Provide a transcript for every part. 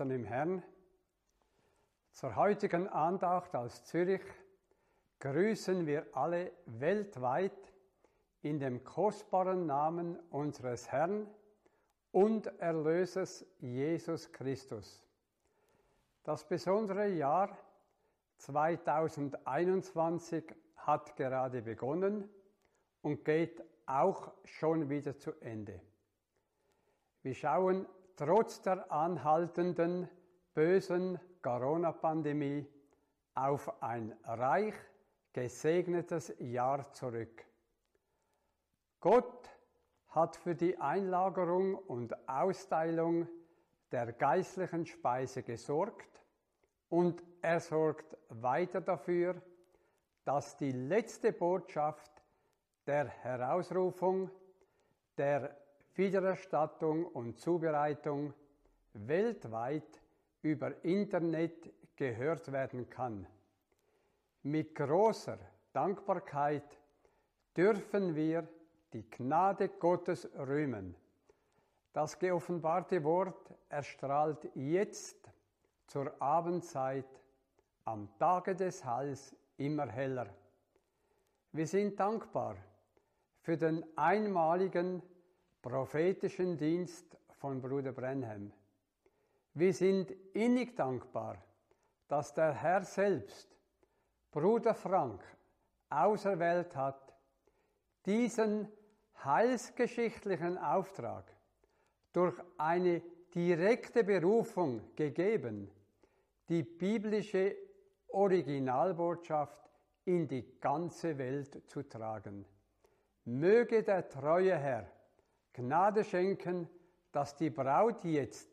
und Schwestern im Herrn, zur heutigen Andacht aus Zürich grüßen wir alle weltweit in dem kostbaren Namen unseres Herrn und Erlösers Jesus Christus. Das besondere Jahr 2021 hat gerade begonnen und geht auch schon wieder zu Ende. Wir schauen trotz der anhaltenden bösen Corona-Pandemie auf ein reich gesegnetes Jahr zurück. Gott hat für die Einlagerung und Austeilung der geistlichen Speise gesorgt und er sorgt weiter dafür, dass die letzte Botschaft der Herausrufung, der Wiedererstattung und Zubereitung weltweit über Internet gehört werden kann. Mit großer Dankbarkeit dürfen wir die Gnade Gottes rühmen. Das geoffenbarte Wort erstrahlt jetzt zur Abendzeit am Tage des Heils immer heller. Wir sind dankbar für den einmaligen prophetischen Dienst von Bruder Brenham. Wir sind innig dankbar, dass der Herr selbst Bruder Frank auserwählt hat, diesen heilsgeschichtlichen Auftrag durch eine direkte Berufung gegeben, die biblische Originalbotschaft in die ganze Welt zu tragen. Möge der treue Herr Gnade schenken, dass die Braut jetzt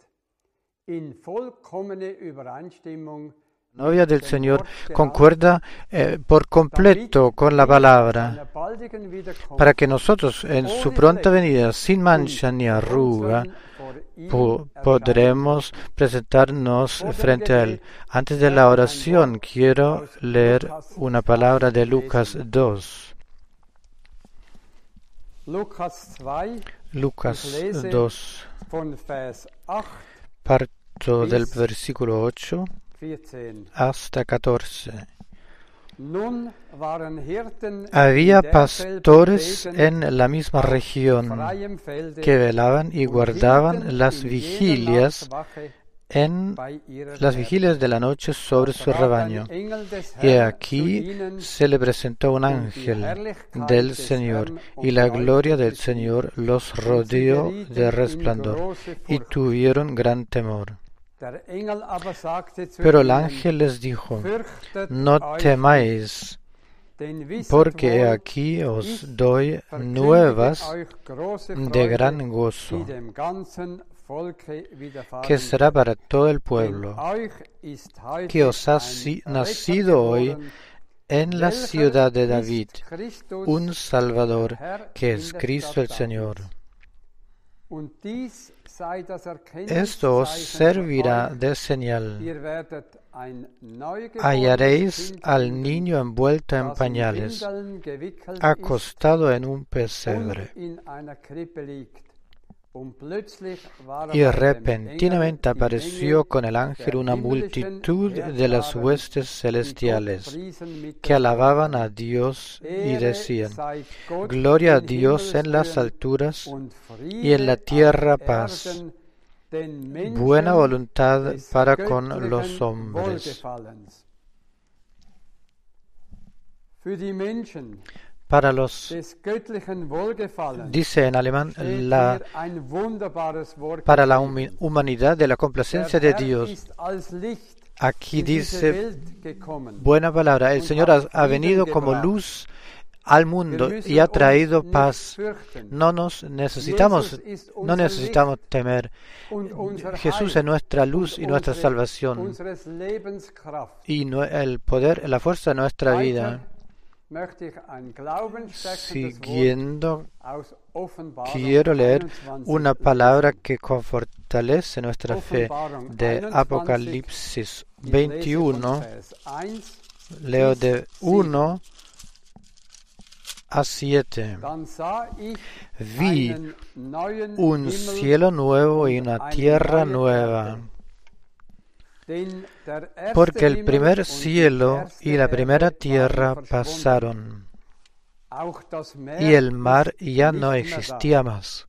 in vollkommene Übereinstimmung novia del Señor concuerda eh, por completo con la palabra, para que nosotros en su pronta venida, sin mancha ni arruga, po- podremos presentarnos frente a Él. Antes de la oración quiero leer una palabra de Lucas 2. Lukas 2 Lucas Ich lese 2, von Vers 8 parto del versículo 8 14. hasta 14. Nun waren Hirten Había pastores en la misma región que velaban y guardaban las vigilias en las vigilias de la noche sobre su rebaño. Y aquí se le presentó un ángel del Señor, y la gloria del Señor los rodeó de resplandor, y tuvieron gran temor. Pero el ángel les dijo, no temáis, porque aquí os doy nuevas de gran gozo, que será para todo el pueblo, que os ha nacido hoy en la ciudad de David un Salvador, que es Cristo el Señor. Esto os servirá de señal. Hallaréis al niño envuelto en pañales, acostado en un pesebre. Y repentinamente apareció con el ángel una multitud de las huestes celestiales que alababan a Dios y decían, Gloria a Dios en las alturas y en la tierra paz, buena voluntad para con los hombres. Para los, dice en alemán, la, para la humanidad de la complacencia de Dios. Aquí dice, buena palabra, el Señor ha, ha venido como luz al mundo y ha traído paz. No nos necesitamos, no necesitamos temer. Jesús es nuestra luz y nuestra salvación y el poder, la fuerza de nuestra vida. Siguiendo, quiero leer 21 una palabra que confortalece nuestra fe de 21, Apocalipsis Ich lese von 21. Vers 1, Leo de bis sieben. 1 a 7. Dann sah ich Vi un cielo nuevo y una tierra nueva, porque el primer cielo y la primera tierra pasaron, y el mar ya no existía más.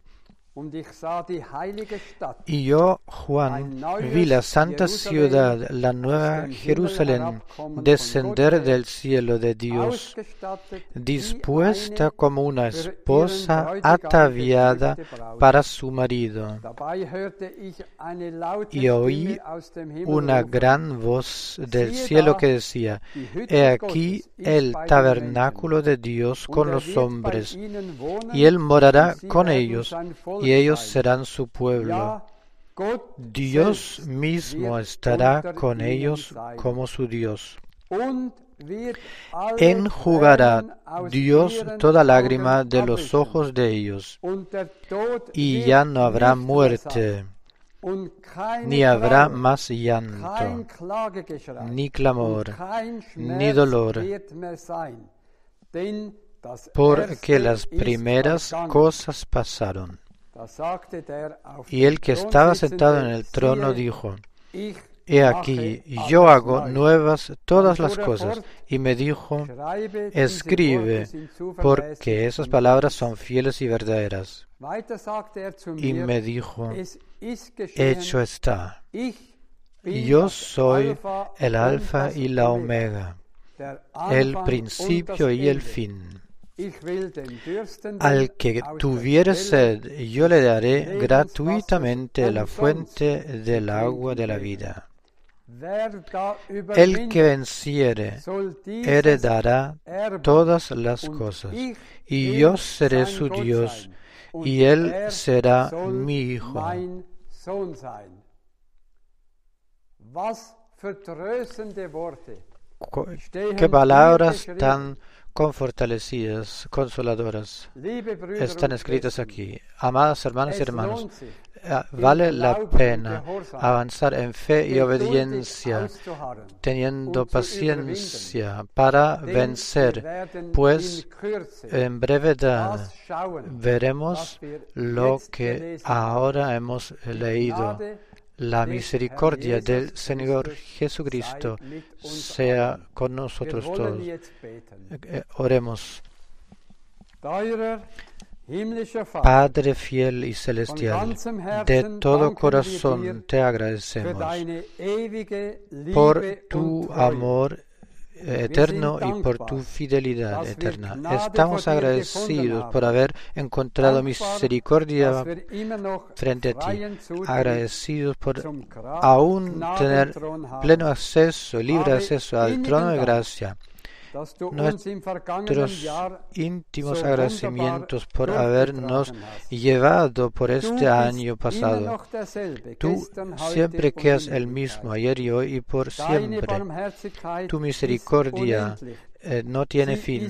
Y yo, Juan, vi la santa ciudad, la nueva Jerusalén, descender del cielo de Dios, dispuesta como una esposa ataviada para su marido. Y oí Una gran voz del cielo que decía, He aquí el tabernáculo de Dios con er los hombres, y él morará con ellos, y ellos serán su pueblo. Dios mismo estará con ellos como su Dios. Enjugará Dios toda lágrima de los ojos de ellos, y ya no habrá muerte, ni habrá más llanto, ni clamor, ni dolor, porque las primeras cosas pasaron. Y el que estaba sentado en el trono dijo, He aquí, yo hago nuevas todas las cosas. Y me dijo, escribe, zuverlässig porque esas palabras son fieles y verdaderas. Er Y me dijo, hecho está. Yo soy el alfa y la Omega, el principio y el fin. Al que tuviere sed, yo le daré gratuitamente la fuente del agua de la vida. El que venciere heredará todas las cosas, y yo seré su Dios, y él er será mi hijo. Qué palabras hier confortalecidas, consoladoras. Están escritas aquí. Amadas hermanas y hermanos, eh, vale la pena avanzar en fe y obediencia, teniendo paciencia para vencer, pues en brevedad veremos lo que ahora hemos leído. La misericordia del Señor Jesucristo sea con nosotros todos. beten. Eh, Oremos. Padre fiel y celestial, de todo corazón te agradecemos por tu amor eterno y por tu fidelidad eterna. Estamos agradecidos por haber encontrado misericordia frente a ti, agradecidos por aún tener pleno acceso, libre acceso al trono de gracia. Nuestros íntimos agradecimientos por habernos llevado por este año pasado. Tú siempre quedas el mismo, ayer y hoy y por siempre. Tu misericordia eh, no tiene fin,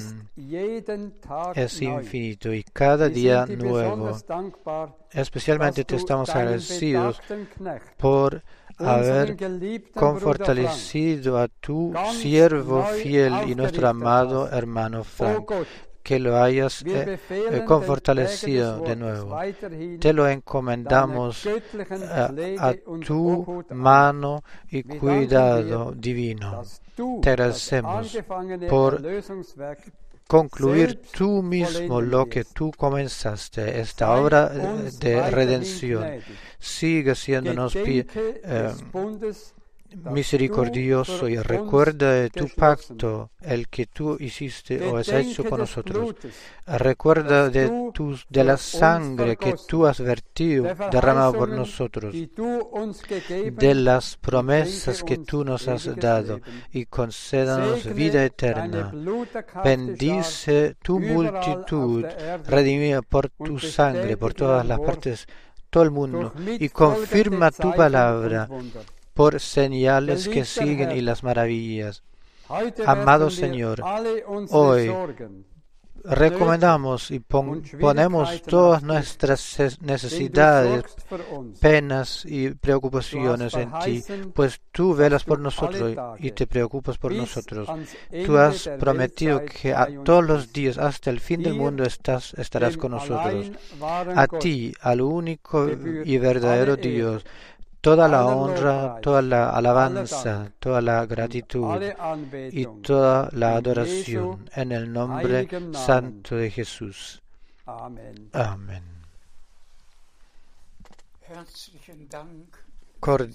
es infinito y cada día nuevo. Especialmente te estamos agradecidos por haber confortalecido a tu siervo fiel y nuestro amado hermano Frank, que lo hayas eh, eh, confortalecido de nuevo. Te lo encomendamos a, tu mano y cuidado divino. Te agradecemos por Concluir tú mismo lo que tú comenzaste, esta obra eh, de redención. Sigue siéndonos eh, misericordioso y recuerda de tu pacto, el que tú hiciste o has hecho con nosotros. Recuerda de, tus, de la sangre que tú has vertido, der derramado por nosotros, de las promesas que tú nos has dado y concédanos vida eterna. Bendice tu multitud redimida por tu sangre por todas las partes, todo el mundo, y confirma tu palabra. Por señales que siguen y las maravillas. Amado Señor, hoy Recomendamos y pon- ponemos todas nuestras necesidades, penas y preocupaciones en ti, pues tú velas por nosotros y te preocupas por nosotros. Tú has prometido que a todos los días hasta el fin del mundo estás, estarás con nosotros. A ti, al único y verdadero Dios, toda la honra, toda la alabanza, toda la gratitud y toda la adoración en el nombre santo de Jesús. Amen. Amén. Cor-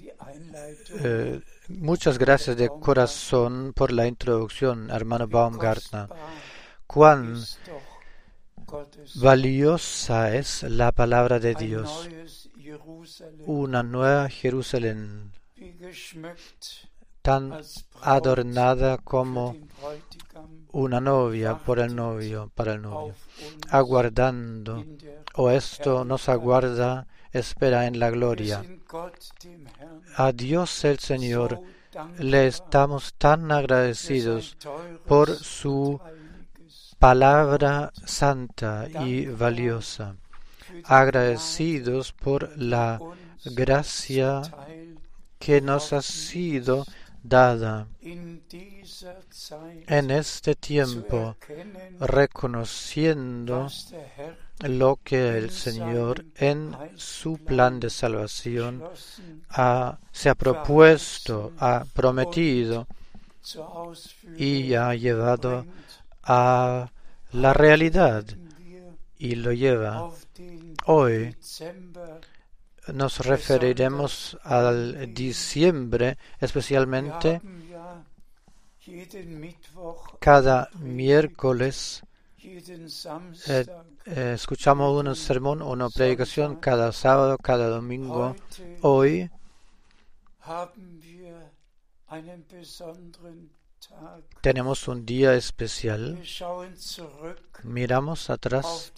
eh, muchas gracias de corazón por la introducción, hermano Baumgartner. Cuán valiosa es la palabra de Dios, una nueva Jerusalén, tan adornada como una novia por el novio, para el novio, aguardando, o esto nos aguarda, espera en la gloria. A Dios el Señor le estamos tan agradecidos por su palabra santa y valiosa, agradecidos por la gracia que nos ha sido dada en este tiempo, reconociendo lo que el Señor en su plan de salvación ha- se ha propuesto, ha prometido y ha llevado a la realidad y lo lleva. Hoy nos referiremos al diciembre, especialmente cada miércoles Samstag, eh, escuchamos un sermón o una predicación cada sábado, cada domingo. Hoy tenemos un día especial. Miramos atrás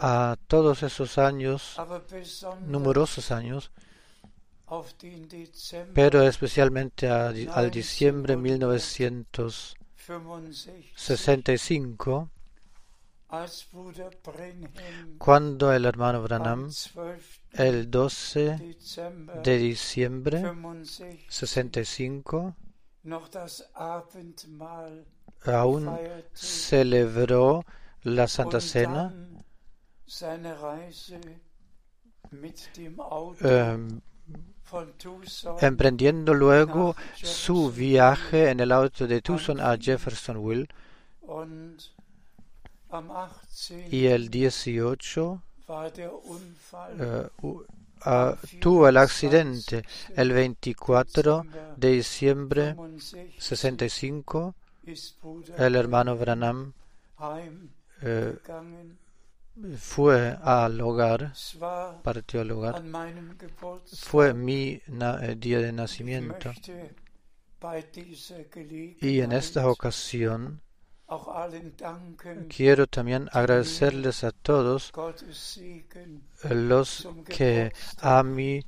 a todos esos años, numerosos años, pero especialmente a- al diciembre 1965, 65, als Bruder Brenhem cuando el hermano am Branham, 12. el 12 Dezember de diciembre 65 65, noch das Abendmahl aún celebró la Santa Cena, Tucson emprendiendo luego su viaje en el auto de Tucson a Jeffersonville und am 18. y el 18 war der Unfall eh, ah, tuvo el accidente el 24 de diciembre 65 65 ist Bruder el hermano Branham eh, fue al hogar partió al hogar. Fue mi eh, día de nacimiento. Y en esta ocasión quiero también agradecerles a todos los que a mi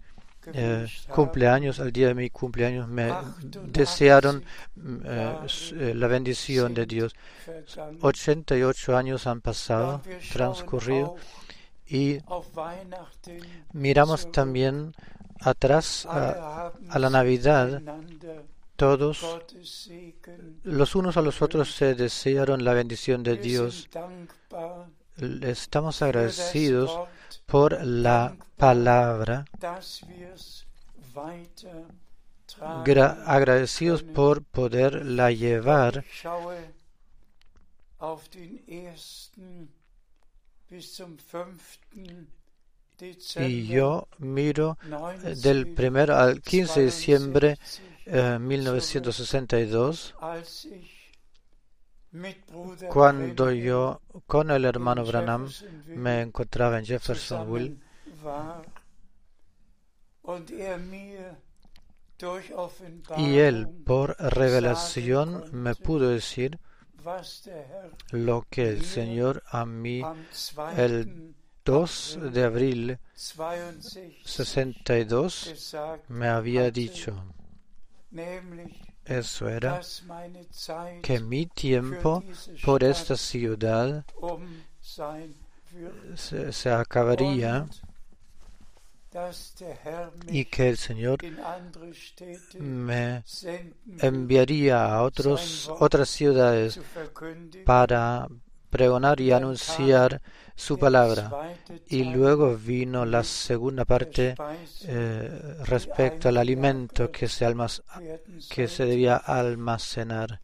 eh, cumpleaños, al día de mi cumpleaños, me desearon mm, eh, eh, la bendición de Dios. vergangen. 88 años han pasado, transcurrido, y miramos también atrás a, la Navidad. Todos, los unos a los otros, se desearon la bendición de Dios. Estamos agradecidos por la palabra, agradecidos por poderla llevar. Y yo miro 19, del primero al 15 de diciembre 62, eh, 1962, als ich mit Bruder cuando yo con el hermano Branham me encontraba en Jeffersonville er y él por revelación me pudo decir lo que el Señor a mí am 2. el 2 de abril 62 62 gesagt me había dicho. Eso era que mi tiempo por esta ciudad um se, se acabaría y que el Señor me enviaría a otros, otras ciudades para pregonar y anunciar su palabra. Y luego vino la segunda parte eh, respecto al alimento que se, que se debía almacenar.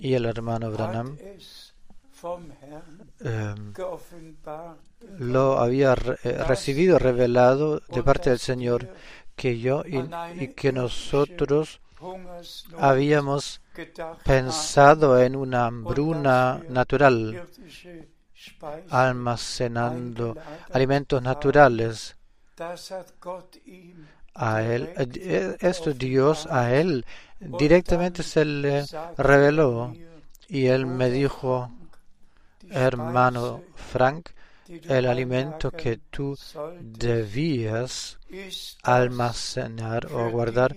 Y el hermano Branham eh, lo había eh, recibido, revelado de parte del Señor, que yo y, que nosotros habíamos pensado en una hambruna natural, almacenando alimentos naturales. A él, eh, esto Dios a él directamente se le reveló y él me dijo, hermano Frank, el alimento que tú debías almacenar o guardar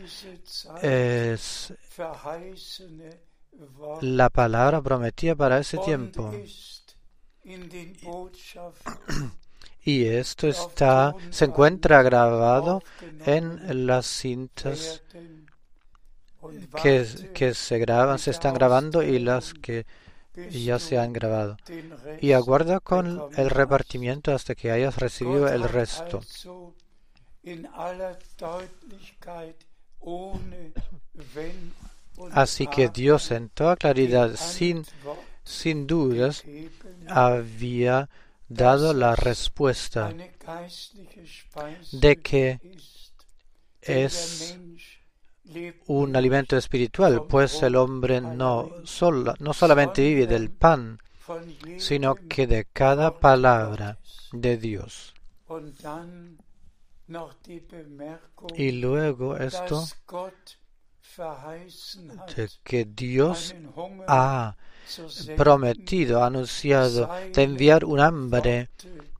es la palabra prometida para ese tiempo. Y esto está, se encuentra grabado en las cintas que, que se graban, se están grabando y las que bis ya se han grabado. Y aguarda con el repartimiento hasta que hayas recibido el resto. Así que Dios en toda claridad, sin, sin dudas, había dado la respuesta de que es un alimento espiritual, pues el hombre no, sola- no solamente vive del pan, sino que de cada palabra de Dios. Y luego esto de que Dios ha prometido, anunciado, de enviar un hambre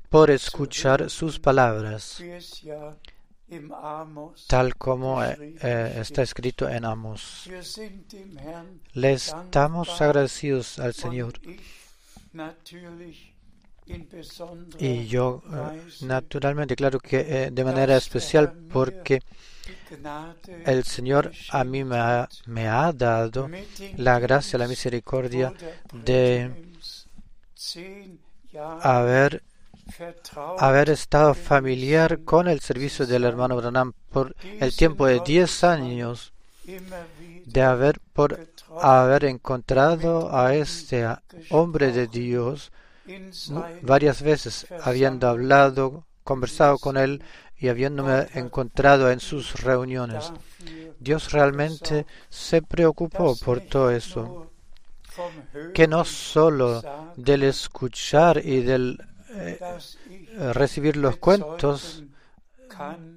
por escuchar sus palabras, tal como eh, eh, está escrito en Amos. Le estamos agradecidos al Señor. Y yo, eh, naturalmente, claro que eh, de manera especial porque el Señor a mí me ha, me ha dado la gracia, la misericordia de haber, haber estado familiar con el servicio del hermano Branham por el tiempo de 10 años, de haber, por haber encontrado a este hombre de Dios varias veces, habiendo hablado, conversado con él y habiéndome encontrado en sus reuniones. Dios realmente se preocupó por todo eso, que no solo del escuchar y del eh, recibir los cuentos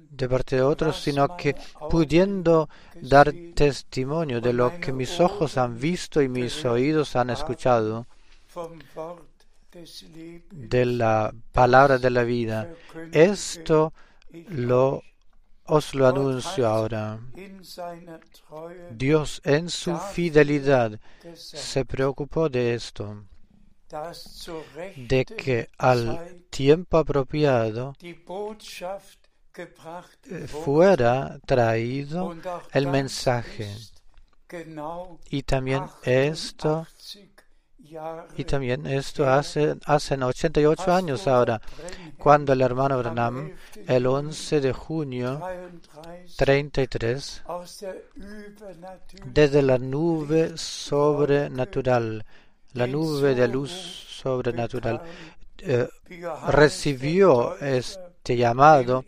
de parte de otros, sino que pudiendo dar testimonio de lo que mis ojos han visto y mis oídos han escuchado de la palabra de la vida. Esto lo os lo anuncio ahora. Dios en su fidelidad se preocupó de esto, de que al tiempo apropiado eh, fuera traído el mensaje. Y también esto 88 Jahre Y también esto hace, hacen 88 años ahora, cuando el hermano Branham, el 11 de junio 33 33, aus der übernatürlichen desde la nube sobrenatural, la nube de luz sobrenatural, eh, recibió este llamado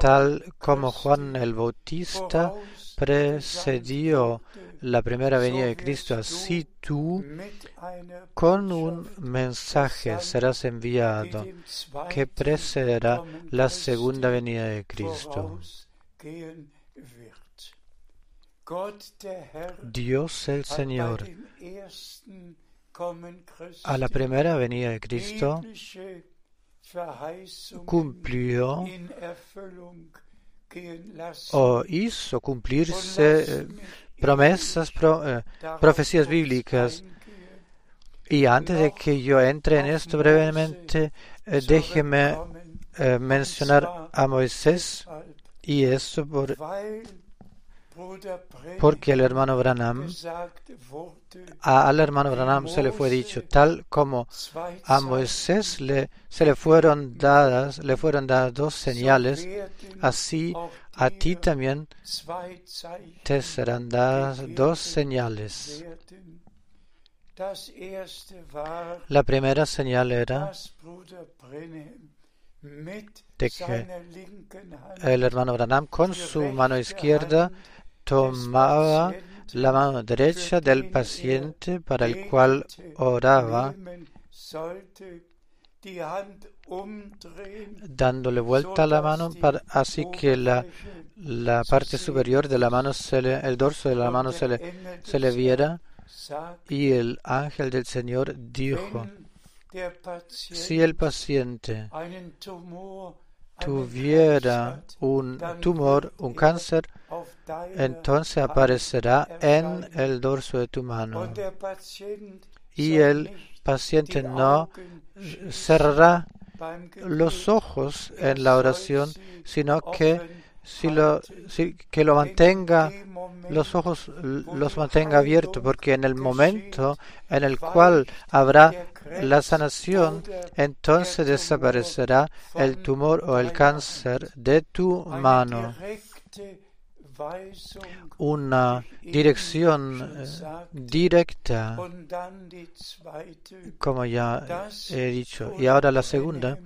tal como Juan el Bautista precedió la primera venida de Cristo, así tú con un mensaje serás enviado que precederá la segunda venida de Cristo. Dios el Señor. a la primera venida de Cristo cumplió o hizo cumplirse eh, promesas, pro- eh, profecías bíblicas. Y antes de que yo entre en esto brevemente, eh, déjeme eh, mencionar a Moisés y eso por, porque el hermano Branham, al hermano Branham se le fue dicho, tal como a Moisés se le fueron dadas, le fueron dadas dos señales, así a ti también te serán dadas dos señales. La primera señal era de que el hermano Branham con su mano izquierda tomaba la mano derecha del paciente para el cual oraba, dándole vuelta a la mano para, así que la, la parte superior de la mano, se le- el dorso de la mano se le, se le viera. Y el ángel del Señor dijo, si el paciente tuviera un tumor, un cáncer, entonces aparecerá en el dorso de tu mano. Y el paciente no cerrará los ojos en la oración, sino que si lo, si- que lo mantenga los ojos los mantenga abiertos, porque en el momento en el cual habrá la sanación, entonces desaparecerá el tumor o el cáncer de tu mano. Una dirección eh, directa, como ya he dicho. Y ahora la segunda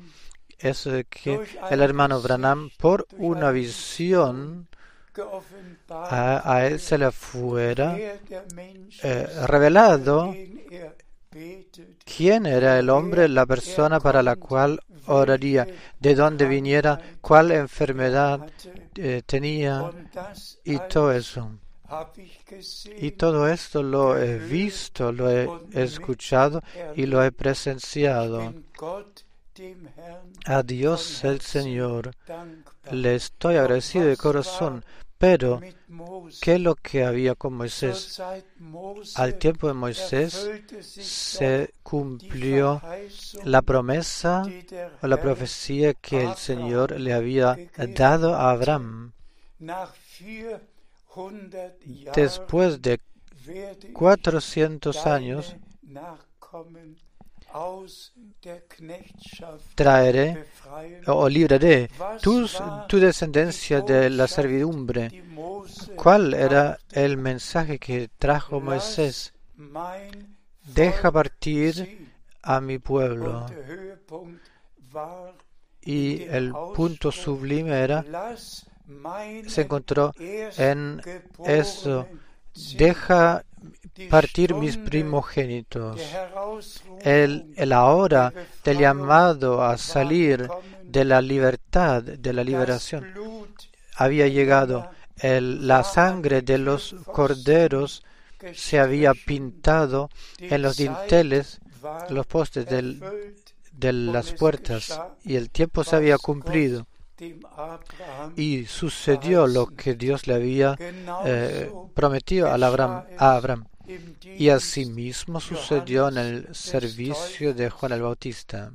es de que el hermano Branham, por una visión, a, a él se le fuera eh, revelado quién era el hombre, la persona para la cual oraría, de dónde viniera, cuál enfermedad eh, tenía y todo eso. Y todo esto lo he visto, lo he escuchado y lo he presenciado. A Dios el Señor le estoy agradecido de corazón. Pero. ¿qué es lo que había con Moisés? Al tiempo de Moisés se cumplió la promesa o la profecía que el Señor le había dado a Abraham. nach 400 Jahren Después de werde ich 400 deine años traeré o libraré tus- tu descendencia de la servidumbre. ¿Cuál era el mensaje que trajo Moisés? Deja partir a mi pueblo. Y el punto sublime era, se encontró en eso, deja partir mis primogénitos. El, el ahora del llamado a salir de la libertad, de la liberación, había llegado. El- la sangre de los corderos se había pintado en los dinteles, los postes del- de las puertas, y el tiempo se había cumplido. Abraham Y sucedió lo que Dios le había eh, prometido a Abraham, a Abraham. im Y asimismo sucedió en el servicio de Juan el Bautista.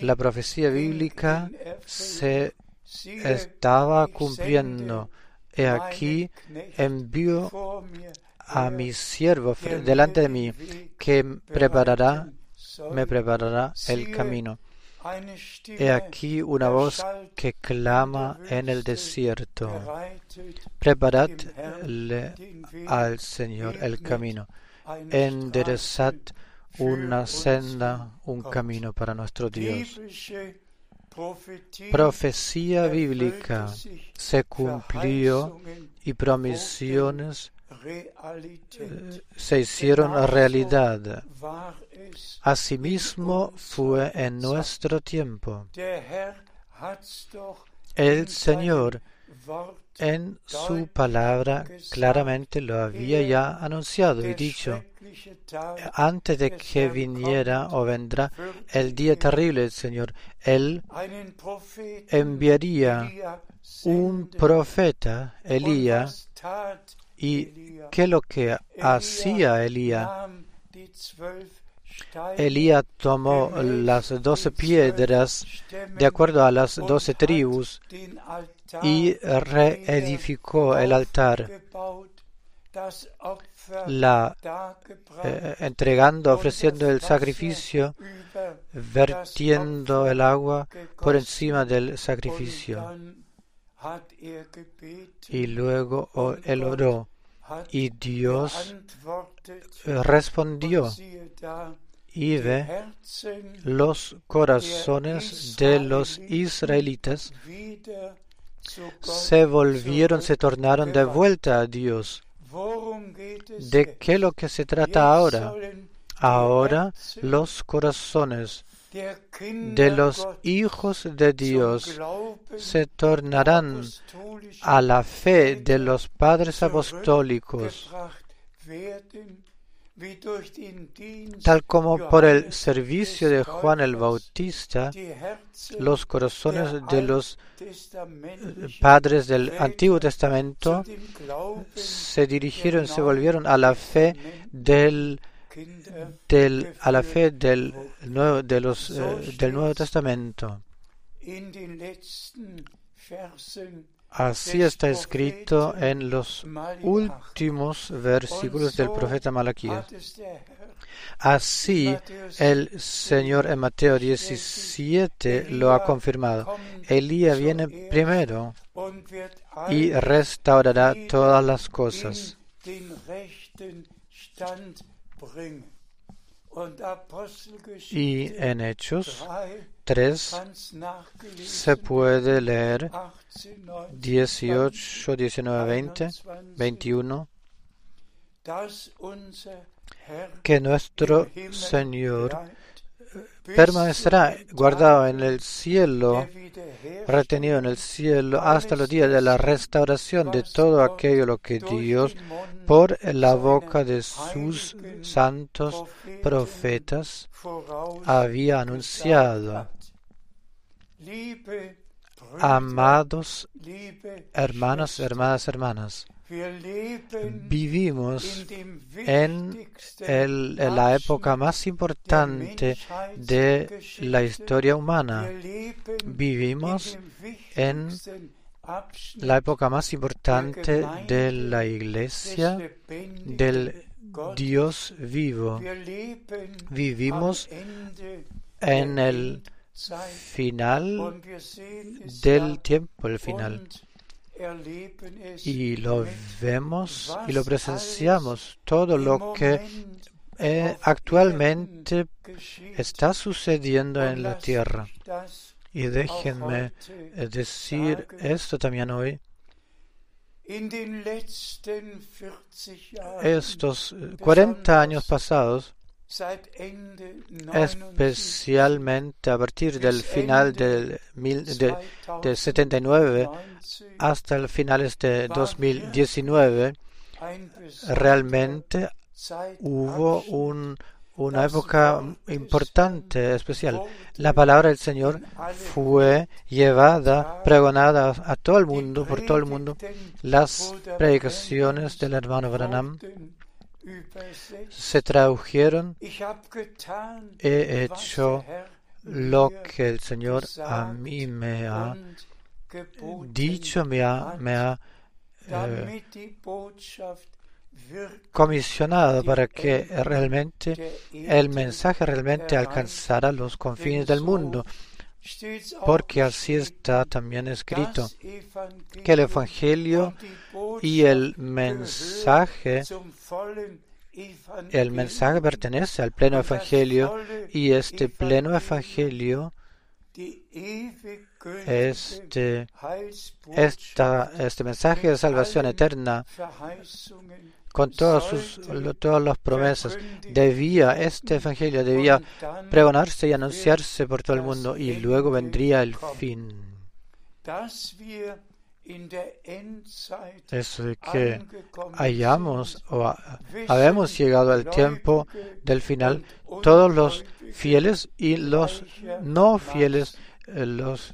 La profecía bíblica se estaba cumpliendo. He aquí envío a mi siervo delante de mí, que preparará, me preparará el camino. He aquí una voz que clama en el desierto. Preparadle al Señor el camino. Enderezad una senda, un camino para nuestro Dios. Profecía bíblica se cumplió y promisiones Realität. se hicieron realidad. Asimismo fue en nuestro tiempo. El Señor en su palabra claramente lo había ya anunciado y dicho, antes de que viniera o vendrá el día terrible del Señor, Él enviaría un profeta, Elías, y es lo que hacía Elías. Elías tomó las doce piedras de acuerdo a las doce tribus y reedificó el altar, la, eh, entregando, ofreciendo el sacrificio, vertiendo el agua por encima del sacrificio. Y luego oh, él oró y Dios eh, respondió y Herzen los corazones de los israelitas se volvieron, se tornaron de vuelta a Dios. ¿De qué es lo que se trata ahora? Ahora los corazones de los hijos de Dios se tornarán a la fe de los padres apostólicos, tal como por el servicio de Juan el Bautista, los corazones de los padres del Antiguo Testamento se dirigieron, se volvieron a la fe del, del a la fe del nuevo, de los, eh, del Nuevo Testamento. Así está escrito en los últimos versículos del profeta Malaquías. Así el Señor en Mateo 17 lo ha confirmado. Elías viene primero y restaurará todas las cosas. Y en Hechos 3 3 kann's se puede leer 18, 19, 18, 19, 20, 21 dass unser Herr que nuestro Señor permanecerá guardado en el cielo, retenido en el cielo hasta los días de la restauración de todo aquello lo que Dios por la boca de sus santos profetas había anunciado. Amados hermanos, hermanas, hermanas, vivimos en, el, en, la época más importante de la historia humana. Vivimos en la época más importante de la iglesia del Dios vivo. Vivimos en el final del tiempo, el final. Y lo vemos y lo presenciamos, todo lo que eh, actualmente está sucediendo en la tierra. Y déjenme eh, decir esto también hoy. Estos 40 años pasados, especialmente a partir del final del de, de 79 hasta el finales de 2019, realmente hubo un, una época importante, especial. La palabra del Señor fue llevada, pregonada a todo el mundo, por todo el mundo. Las predicaciones del hermano Branham se tradujeron. He hecho lo que el Señor a mí me ha dicho, me ha, me ha eh, comisionado para que realmente el mensaje realmente alcanzara los confines del mundo. Porque así está también escrito que el Evangelio y el mensaje, el mensaje pertenece al pleno Evangelio y este pleno Evangelio este, esta, este mensaje de salvación eterna con todas sus todas las promesas. Debía este evangelio debía pregonarse y anunciarse por todo el mundo y luego vendría el fin. Eso que hayamos o habemos llegado al tiempo del final todos los fieles y los no fieles eh, los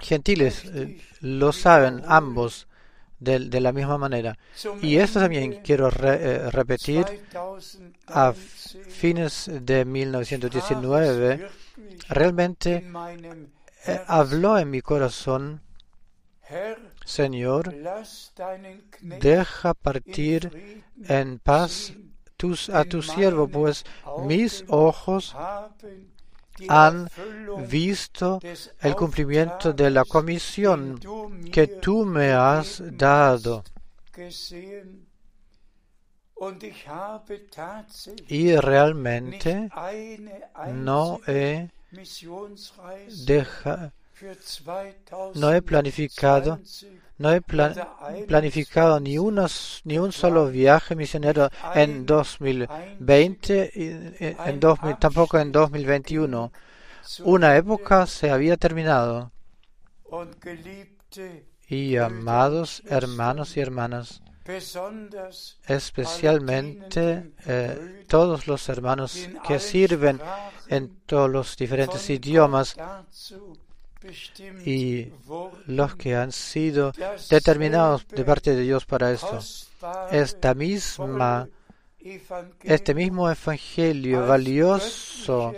gentiles eh, lo saben ambos de, la misma manera. Y esto también quiero eh, repetir. A fines de 1919, realmente eh, habló en mi corazón, Señor, deja partir en paz tus, a tu siervo, pues mis ojos han visto el cumplimiento de la comisión que tú me has dado. Y realmente no he, no he planificado no he planificado ni, unos, ni un solo viaje misionero en 2020, y en tampoco en 2021. Una época se había terminado. Y amados hermanos y hermanas, especialmente eh, todos los hermanos que sirven en todos los diferentes idiomas y los que han sido determinados de parte de Dios para esto. Esta misma, este mismo evangelio valioso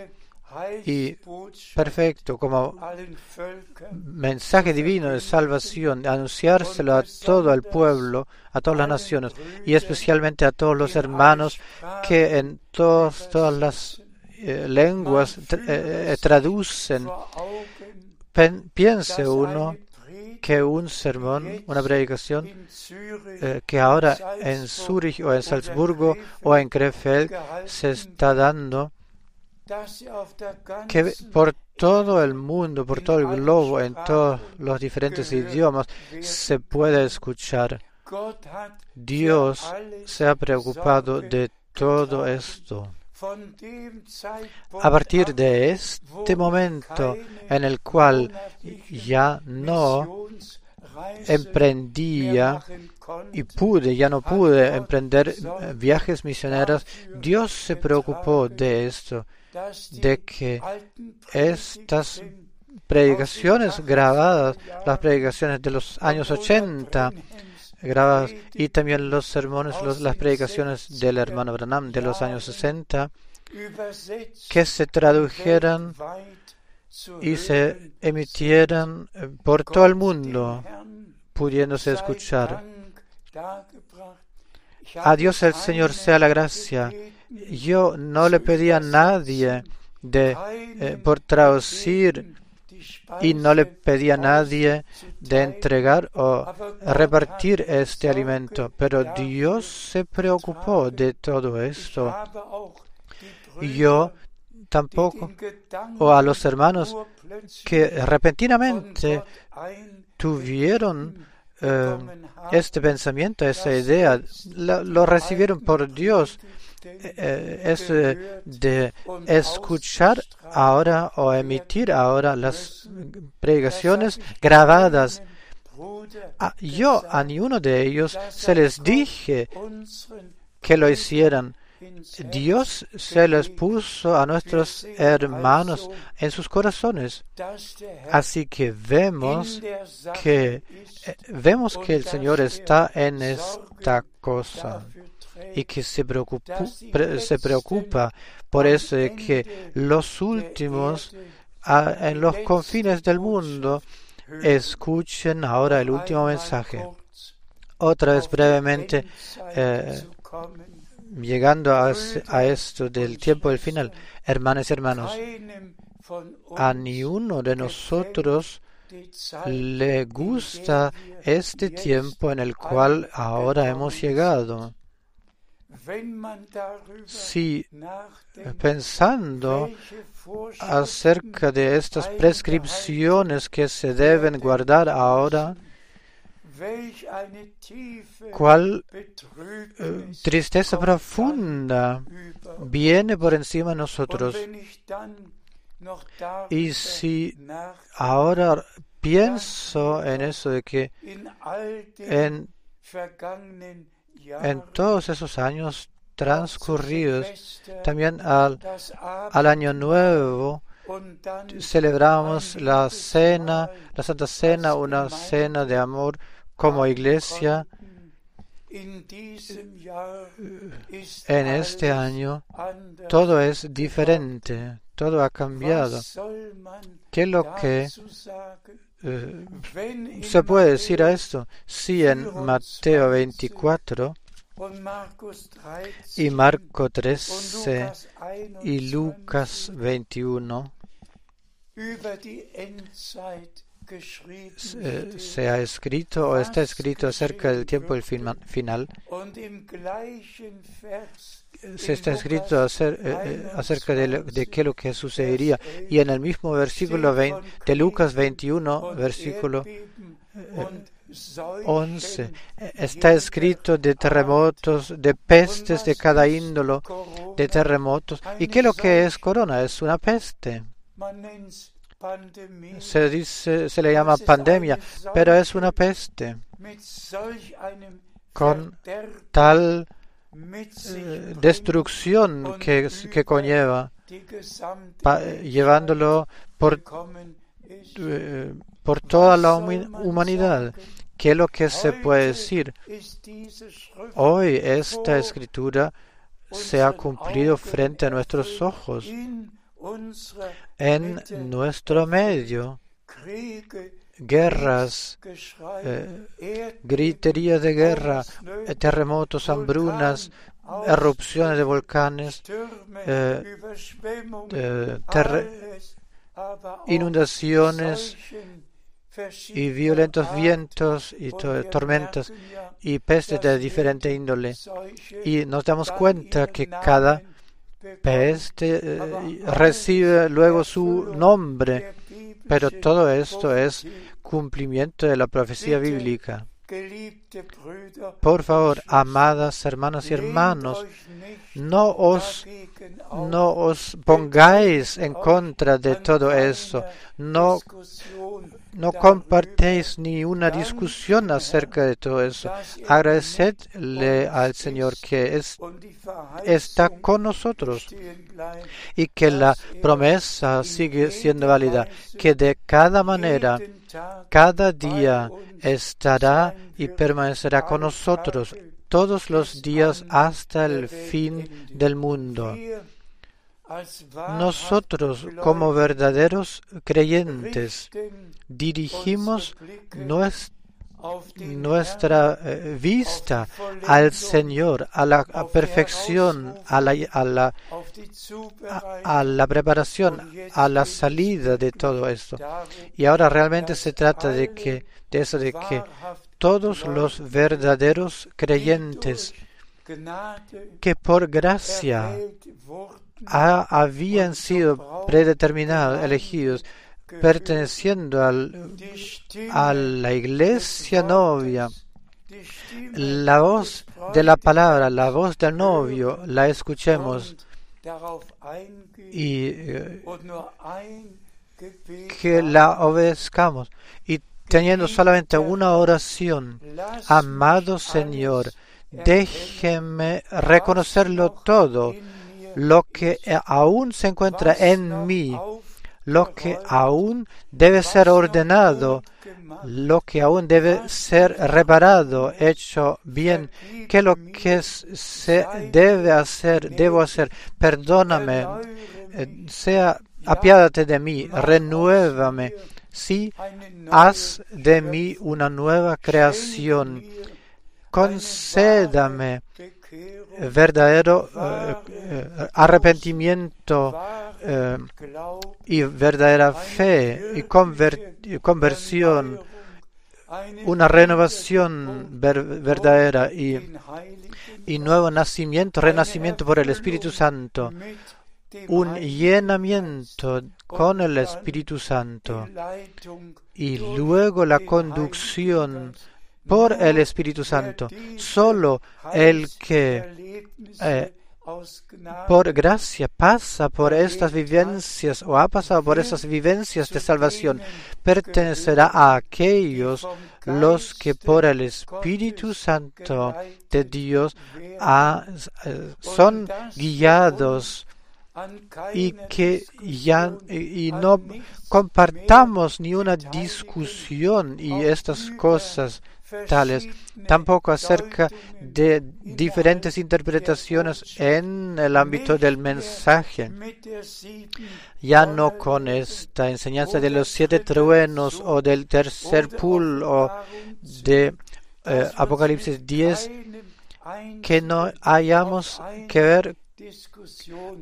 y perfecto como mensaje divino de salvación, anunciárselo a todo el pueblo, a todas las naciones y especialmente a todos los hermanos que en todas las eh, lenguas eh, traducen piense uno que un sermón, una predicación eh, que ahora en Zúrich o en Salzburgo o en Krefeld se está dando, que por todo el mundo, por todo el globo, en todos los diferentes idiomas, se puede escuchar. Dios se ha preocupado de todo esto A partir de este momento en el cual ya no emprendía y pude, ya no pude emprender viajes misioneros, Dios se preocupó de esto, de que estas predicaciones grabadas, las predicaciones de los años 80, y también los sermones, las predicaciones del hermano Branham de los años 60, que se tradujeran y se emitieran eh, por todo el mundo, pudiéndose escuchar. A Dios el Señor sea la gracia. Yo no le pedí a nadie de eh, por traducir y no le pedí a nadie de entregar o repartir este alimento, pero Dios se preocupó de todo esto. Yo tampoco, o a los hermanos que repentinamente tuvieron eh, este pensamiento, esa idea, lo recibieron por Dios es de escuchar ahora o emitir ahora las predicaciones grabadas. Yo a ninguno de ellos se les dije que lo hicieran. Dios se les puso a nuestros hermanos en sus corazones. Así que vemos que eh, vemos que el Señor está en esta cosa y que se preocupa, se preocupa por eso de que los últimos en los confines del mundo escuchen ahora el último mensaje. Otra vez brevemente, eh, llegando a, a, esto del tiempo del final, hermanos y hermanos, a ni uno de nosotros le gusta este tiempo en el cual ahora hemos llegado. Si pensando acerca de estas prescripciones que se deben guardar ahora, cuál eh, tristeza profunda viene por encima de nosotros. Y si ahora pienso en eso de que en en todos esos años transcurridos, también al, año nuevo, celebramos la cena, la Santa Cena, una cena de amor como iglesia. En este año todo es diferente, todo ha cambiado. ¿Qué es lo que eh, se puede decir a esto? Si en Mateo 24 y Marco 13 y Lucas 21 se, ha escrito o está escrito acerca del tiempo del final. Se está escrito eh, eh, acerca de, de qué lo que sucedería. Y en el mismo versículo de Lucas 21, versículo 11 eh, está escrito de terremotos, de pestes de cada índolo, de terremotos. ¿Y qué lo que es corona? Es una peste se dice, se le llama pandemia, pero es una peste con tal eh, destrucción que, que conlleva, llevándolo por, eh, por toda la humanidad. ¿Qué es lo que se puede decir? Hoy esta escritura se ha cumplido frente a nuestros ojos en nuestro medio guerras, eh, griterías de guerra, terremotos, hambrunas, erupciones de volcanes, eh, inundaciones y violentos vientos y tormentas y pestes de diferente índole. Y nos damos cuenta que cada peste eh, recibe luego su nombre, pero todo esto es cumplimiento de la profecía bíblica. Por favor, amadas hermanas y hermanos, no os, no os pongáis en contra de todo eso. No, no compartéis ni una discusión acerca de todo eso. Agradecedle al Señor que es- está con nosotros y que la promesa sigue siendo válida, que de cada manera, cada día estará y permanecerá con nosotros todos los días hasta el fin del mundo. Nosotros, como verdaderos creyentes, dirigimos nuestra eh, vista al Señor, a la perfección, a la, a a preparación, a la salida de todo esto. Y ahora realmente se trata de que, de eso de que todos los verdaderos creyentes que por gracia habían sido predeterminados, elegidos, perteneciendo al, a la iglesia novia, la voz de la palabra, la voz del novio, la escuchemos y eh, que la obedezcamos. Y teniendo solamente una oración, amado Señor, déjeme reconocerlo todo, lo que aún se encuentra en mí, lo que aún debe ser ordenado, lo que aún debe ser reparado, hecho bien, que lo que se debe hacer, debo hacer. Perdóname, eh, sea, apiádate de mí, renuévame. Sí, haz de mí una nueva creación. Concédame verdadero eh, eh, arrepentimiento eh, y verdadera fe y, conver- y conversión, una renovación ver- verdadera y, y nuevo nacimiento, renacimiento por el Espíritu Santo, un llenamiento con el Espíritu Santo y luego la conducción por el Espíritu Santo. Solo el que eh, por gracia pasa por estas vivencias o ha pasado por estas vivencias de salvación pertenecerá a aquellos los que por el Espíritu Santo de Dios ha- eh, son guiados y que ya y no compartamos ni una discusión y estas cosas tales, tampoco acerca de diferentes interpretaciones en el ámbito del mensaje, ya no con esta enseñanza de los siete truenos o del tercer pool o de eh, Apocalipsis 10, que no hayamos que ver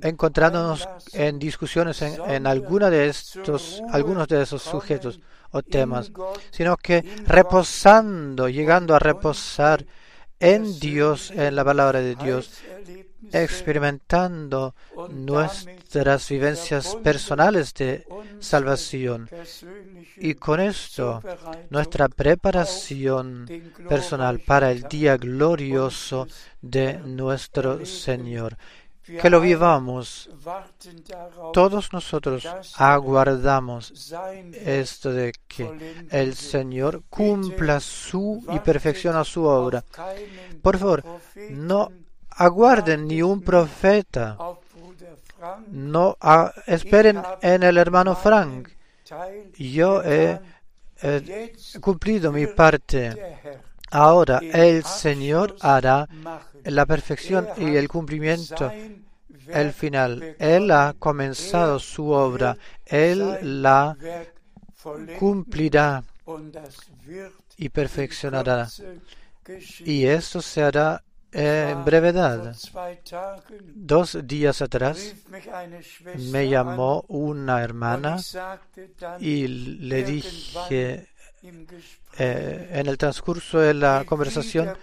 encontrándonos en discusiones en, en alguna de estos, algunos de esos sujetos o temas, sino que reposando, llegando a reposar en Dios, en la palabra de Dios, experimentando nuestras vivencias personales de salvación. Y con esto, nuestra preparación personal para el día glorioso de nuestro Señor. Que lo vivamos. Todos nosotros aguardamos esto de que el Señor cumpla su y perfecciona su obra. Por favor, no aguarden ni un profeta. No ah, esperen en el hermano Frank. Yo he, he cumplido mi parte. Ahora el Señor hará la perfección y el cumplimiento, el final. Él ha comenzado su obra, Él la cumplirá y perfeccionará. Y esto se hará en brevedad. Dos días atrás me llamó una hermana y le dije eh, en el transcurso de la conversación,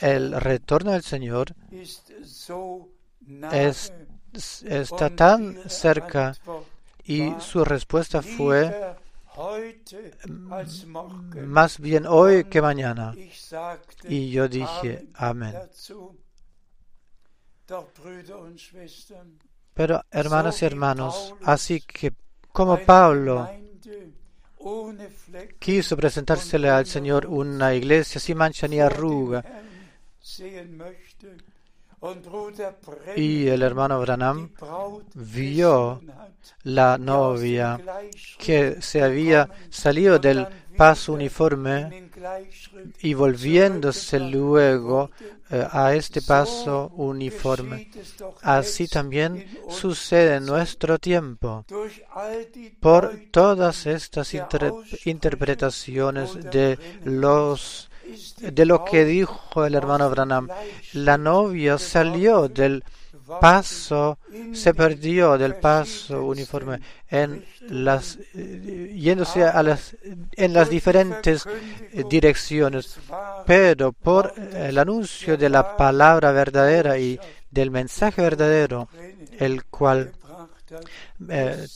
el retorno del Señor es- está tan cerca y su respuesta fue, morgen. más bien hoy que mañana. Y yo dije, amén. Pero hermanos y hermanos, así que como Pablo quiso presentársele al Señor una iglesia sin mancha ni arruga, y el hermano Branham vio la novia que se había salido del paso uniforme y volviéndose luego a este paso So uniforme. Así también sucede en nuestro tiempo. Por todas estas interpretaciones de los de lo que dijo el hermano Branham, la novia salió del paso, se perdió del paso uniforme en las eh, yéndose a las en las diferentes eh, direcciones, pero por el anuncio de la palabra verdadera y del mensaje verdadero, el cual eh,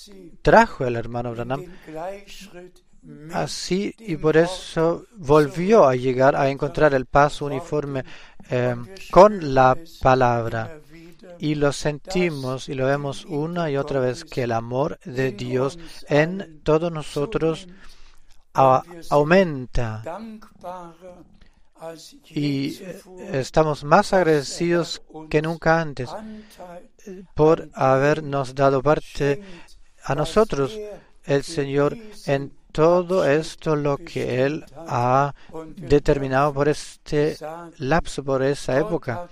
trajo el hermano Branham, así y por eso volvió a llegar a encontrar el paso uniforme eh, con la palabra. Y lo sentimos y lo vemos una y otra vez que el amor de Dios en todos nosotros aumenta. Y estamos más agradecidos que nunca antes por habernos dado parte a nosotros, el Señor, en todo esto lo que Él ha determinado por este lapso, por esa época,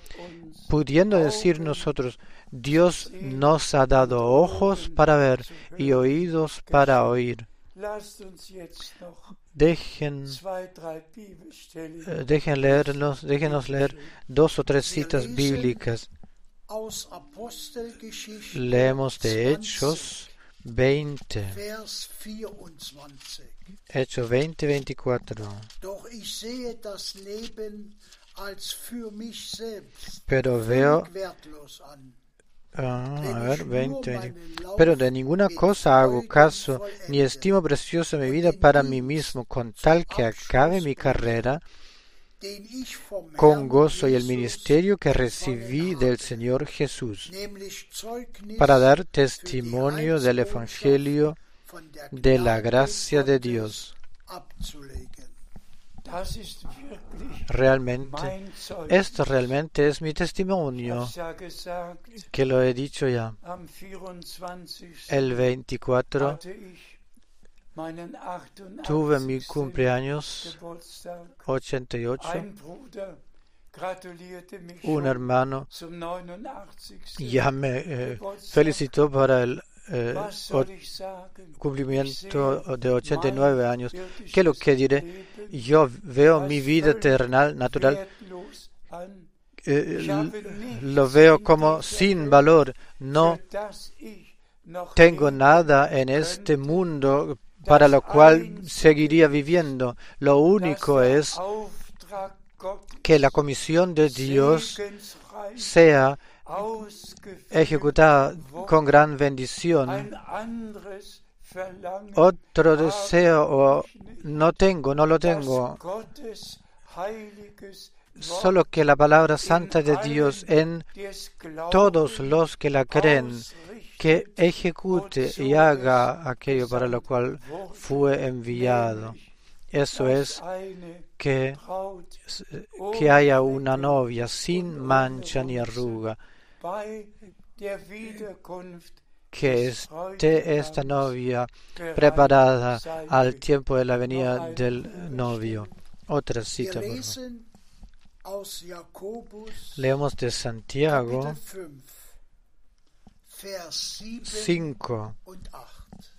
pudiendo decir nosotros, Dios nos ha dado ojos para ver y oídos para oír. Dejen, eh, dejen leernos, déjenos leer dos o tres citas bíblicas. Leemos de 20, Hechos 20, Vers 24. Hechos 20, 24. Doch ich sehe das Leben als für mich selbst Pero veo, völlig wertlos an. ah, Wenn a ver, ich nur 20, 20. meinen Lauf Pero de ninguna mit cosa hago Freuden caso, ni vollende estimo preciosa mi und vida den para mí Dienst mismo, con tal que acabe mi carrera den ich vom con gozo y el ministerio que recibí del Señor Jesús, para dar testimonio del Evangelio de la gracia de Dios. Realmente, esto realmente es mi testimonio, que lo he dicho ya. am 24. El 24 tuve mi cumpleaños Geburtstag. 88. Ein Bruder gratulierte mich Un hermano zum 89. ya me eh, felicitó para el eh, cumplimiento de 89 mein años. ¿Qué es lo que diré? Yo veo mi vida terrenal, natural, eh, nichts lo veo como sin valor. No tengo nada en este mundo para lo cual seguiría viviendo. Lo único es que la comisión de Dios sea ejecutada con gran bendición. Otro deseo no tengo, no lo tengo, solo que la palabra santa de Dios en todos los que la creen, que ejecute y haga aquello para lo cual fue enviado. Eso es que, que haya una novia sin mancha ni arruga, que esté esta novia preparada al tiempo de la venida del novio. Otra cita, por favor. Leemos de Santiago 5, Vers 7 5, und 8.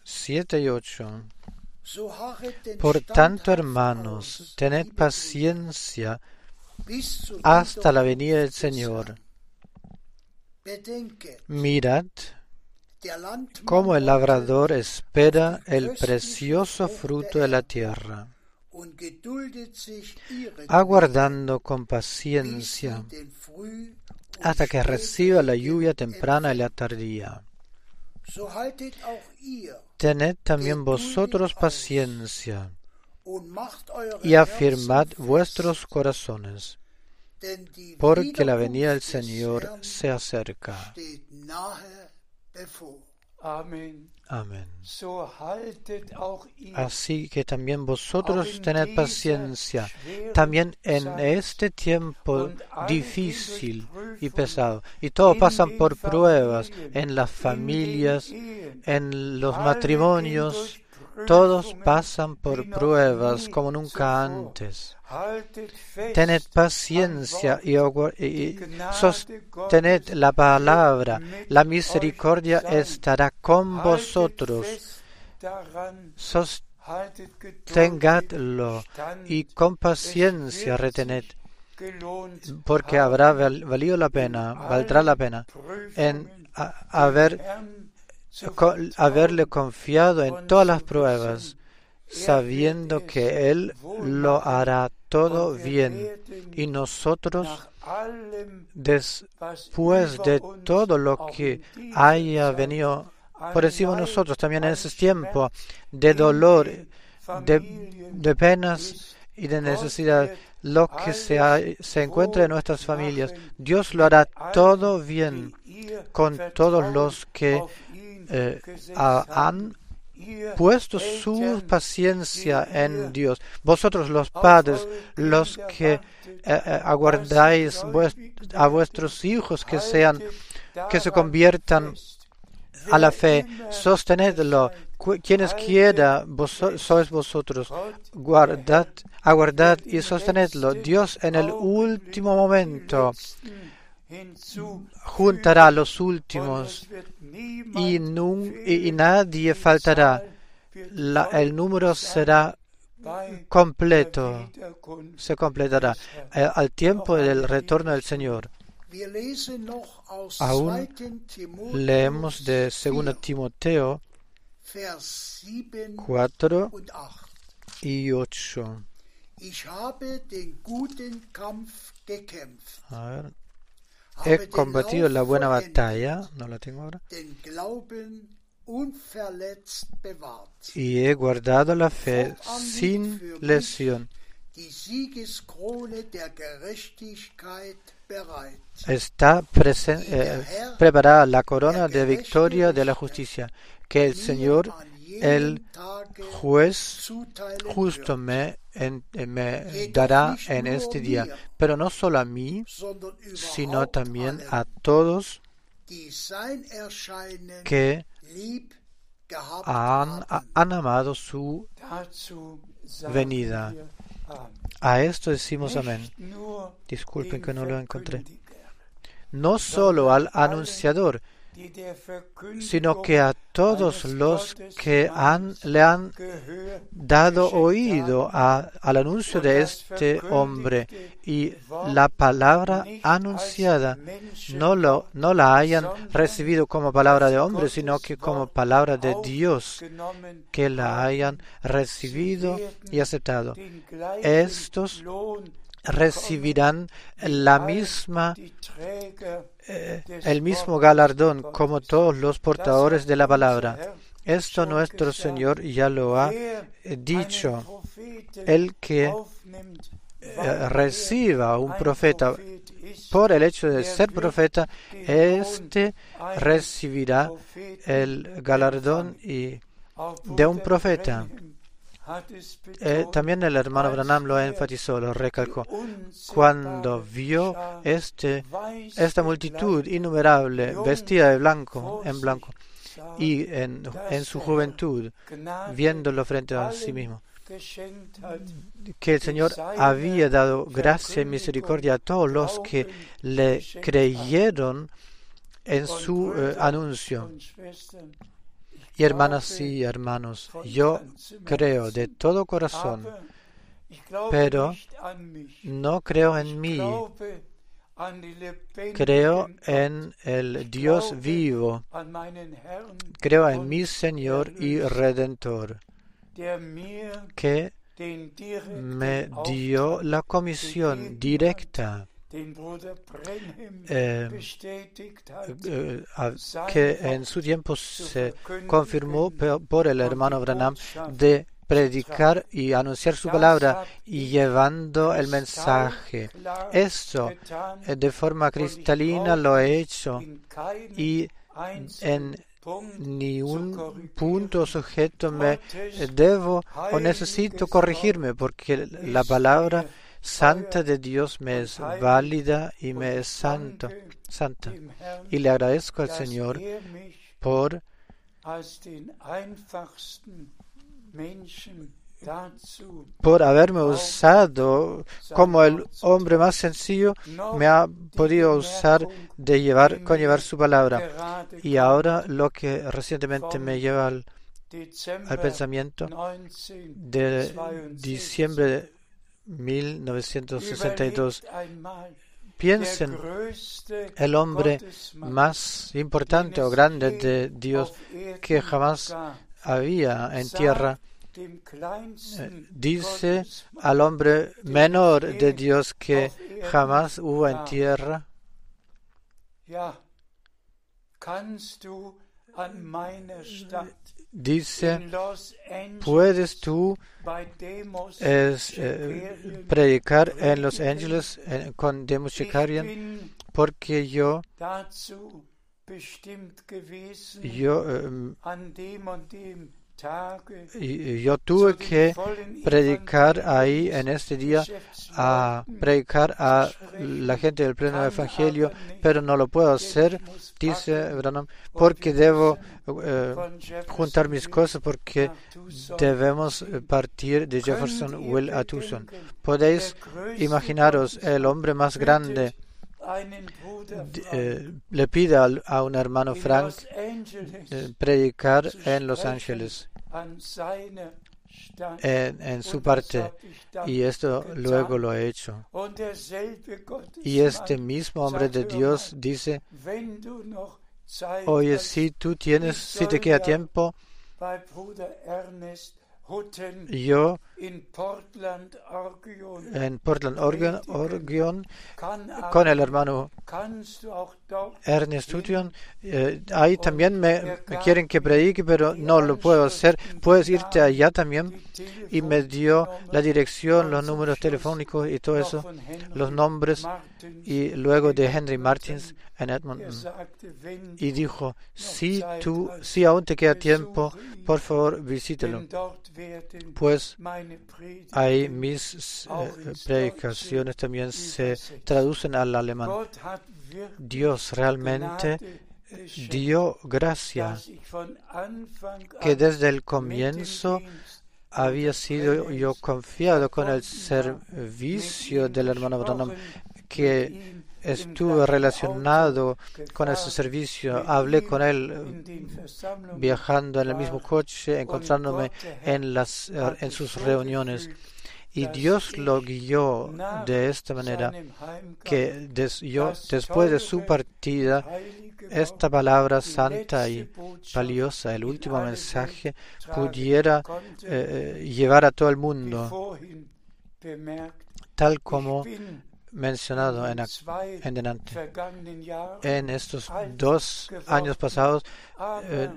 7 y 8. So harret denn Por tanto, hermanos, tened paciencia hasta la venida del Señor. Mirad cómo el labrador espera el precioso fruto de la tierra, aguardando con paciencia hasta que reciba la lluvia temprana y la tardía. tened también vosotros paciencia y afirmad vuestros corazones, porque la venida del Señor se acerca. Amén. Así que también vosotros tened paciencia, también en este tiempo difícil y pesado. Y todos pasan por pruebas en las familias, en los matrimonios, todos pasan por pruebas como nunca antes. Tened paciencia y, y- sostened la palabra. La misericordia estará con vosotros. fest daran, Sostenedlo haltet geduldig tengadlo stand. y con paciencia retened, porque habrá val- valido la pena, valdrá la pena en haber, haberle confiado en todas las pruebas, sabiendo que Él lo hará todo bien. y nosotros, después de todo lo que haya venido por encima nosotros, también en ese tiempo de dolor, de, penas y de necesidad, lo que se, ha- se encuentra en nuestras familias, Dios lo hará todo bien con todos los que eh, han puesto su paciencia en Dios. Vosotros los padres, los que eh, eh, aguardáis a vuestros hijos que sean, que se conviertan a la fe, sostenedlo. Quienes quiera, sois vosotros. Aguardad y sostenedlo. Dios en el último momento. Juntará a los últimos y, nun- y- y nadie Die faltará. La- el número será completo, se completará eh, al tiempo del retorno del Señor. Aún 2. Timotheus Leemos de 2 4, Timoteo Vers 7 4 und 8. y 8. Ich habe den guten Kampf gekämpft, A ver. He combatido la buena batalla, no la tengo ahora, y he guardado la fe sin lesión. Está eh, preparada la corona de victoria de la justicia, que el Señor, el juez justo eh, me dará en este día, pero no solo a mí, sino también a todos que han, amado su venida. A esto decimos amén. Disculpen que no lo encontré. No solo al anunciador, sino que a todos los que han, le han dado oído a- al anuncio de este hombre y la palabra anunciada no, lo, no la hayan recibido como palabra de hombre, sino que como palabra de Dios, que la hayan recibido y aceptado. Estos Recibirán la misma, eh, el mismo galardón como todos los portadores de la palabra. Esto nuestro. Señor ya lo ha eh, dicho. El que eh, reciba un profeta por el hecho de ser profeta, eines recibirá el galardón de un profeta. Eh, también el hermano Branham lo enfatizó, lo recalcó. Cuando vio este, esta multitud innumerable vestida de blanco, en blanco, y en, su juventud, viéndolo frente a sí mismo, que el Señor había dado gracia y misericordia a todos los que le creyeron en su eh, anuncio. Y hermanas y hermanos, yo creo de todo corazón, pero no creo en mí, creo en el Dios vivo, creo en mi Señor y Redentor, que me dio la comisión directa den Bruder Brenhem eh, bestätigt hat. eh, a- que en su tiempo se confirmó por el hermano Branham de predicar y anunciar su palabra y llevando el mensaje. Esto eh, de forma cristalina lo he hecho y en ni un punto sujeto me debo o necesito corregirme porque la palabra santa de Dios me es válida y me es santo, santa. Y le agradezco al Señor por por haberme usado como el hombre más sencillo, me ha podido usar de llevar, conllevar su palabra. Y ahora lo que recientemente me lleva al, al pensamiento 1962 de diciembre 1962. Überlegt einmal, Piensen, el hombre más importante o grande de Dios auf Erden que jamás había en tierra, eh, dice al hombre menor de Dios que jamás hubo en tierra, Dice, ¿puedes tú es, eh, predicar en Los Ángeles eh, con Demos bin Porque yo, yo, eh, y- yo tuve que predicar ahí en este día a predicar a la gente del pleno evangelio, pero no lo puedo hacer, dice Branham, porque debo eh, juntar mis cosas, porque debemos eh, partir de Jeffersonville a Tucson. Podéis imaginaros, el hombre más grande eh, le pide al- a un hermano Frank eh, predicar en Los Ángeles, en, en su parte, y esto luego lo he hecho. Y este mismo hombre de Dios dice, Oye, si tú tienes, si te queda tiempo, yo en Portland, Oregon, con el hermano Ernest Hutton, eh, ahí también me, me quieren que predique, pero no lo puedo hacer. Puedes irte allá también. Y me dio la dirección, los números telefónicos y todo eso, los nombres, y luego de Henry Martins en Edmonton. Y dijo, si tú, si aún te queda tiempo, por favor visítelo. Pues ahí mis eh, predicaciones también se traducen al alemán. Dios realmente dio gracia que desde el comienzo había sido yo confiado con el servicio del hermano Branham, que estuve relacionado con ese servicio, hablé con él viajando en el mismo coche, encontrándome en, las, eh, en sus reuniones. Y Dios lo guió de esta manera que yo, después de su partida, esta palabra santa y valiosa, el último mensaje, pudiera eh, eh, llevar a todo el mundo, tal como mencionado en, en. En estos dos años pasados, eh,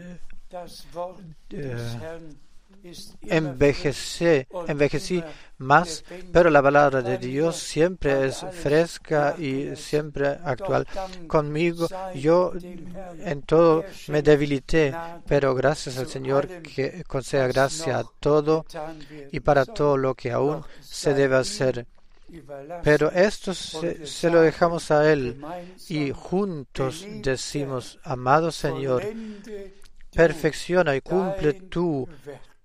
envejecé, envejecí más, pero la palabra de Dios siempre es fresca y siempre actual. Conmigo yo en todo me debilité, pero gracias al Señor que conceda gracia a todo y para todo lo que aún se debe hacer. Pero esto se, se lo dejamos a Él y juntos decimos, amado Señor, perfecciona y cumple tú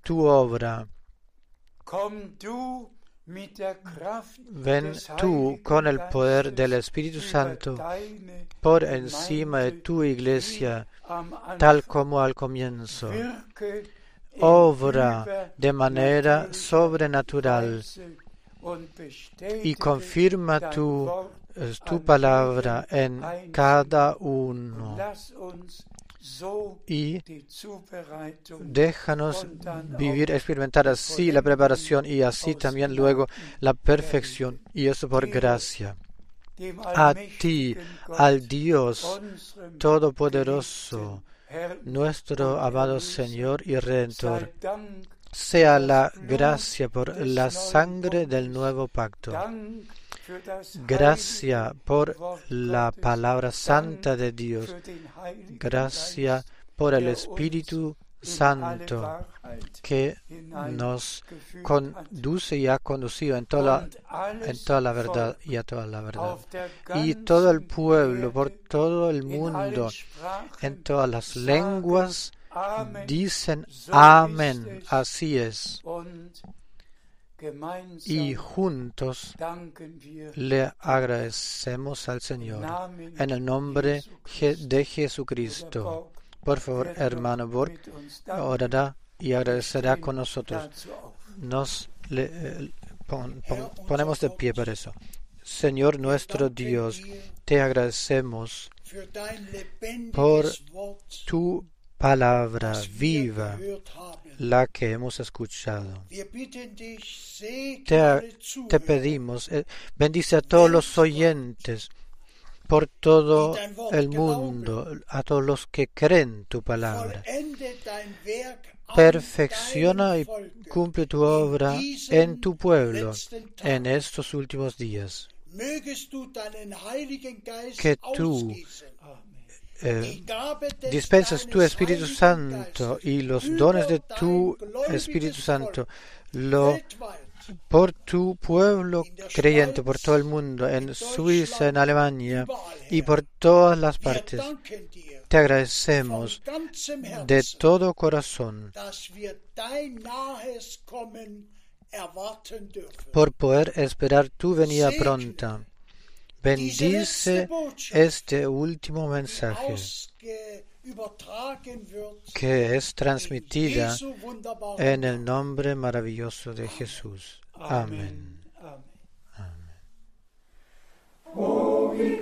tu obra. Ven tú con el poder del Espíritu Santo por encima de tu iglesia, tal como al comienzo. Obra de manera sobrenatural y confirma tu, eh, tu palabra en cada uno. Y déjanos vivir, experimentar así la preparación y así también luego la perfección. Y eso por gracia. a ti, al Dios Todopoderoso, nuestro amado Señor y Redentor. Sea la gracia por la sangre del nuevo pacto. Gracia por la palabra santa de Dios. Gracia por el Espíritu Santo que nos conduce y ha conducido en toda, en toda la verdad y a toda la verdad. Y todo el pueblo, por todo el mundo, en todas las lenguas, dicen amén. ist es. Así es. Y juntos le agradecemos al Señor. En el nombre de Jesucristo. Por favor, hermano Borg, orará y agradecerá con nosotros. Nos le- eh, pon- pon- ponemos de pie para eso. Señor nuestro Dios, te agradecemos Por tu palabra viva, la que hemos escuchado. Te, Zuhörer, pedimos, eh, bendice a todos los oyentes por todo el mundo, a todos los que creen tu palabra. Perfecciona y cumple tu obra en tu pueblo en estos últimos días. Que tú, Eh, dispensas tu Espíritu Santo y los dones de tu Espíritu Santo lo por tu pueblo creyente por todo el mundo, en Suiza, en Alemania y por todas las partes. Te agradecemos de todo corazón por poder esperar tu venida pronta. Bendice este último mensaje que es transmitida en el nombre maravilloso de Jesús. Amén. Amen. O wie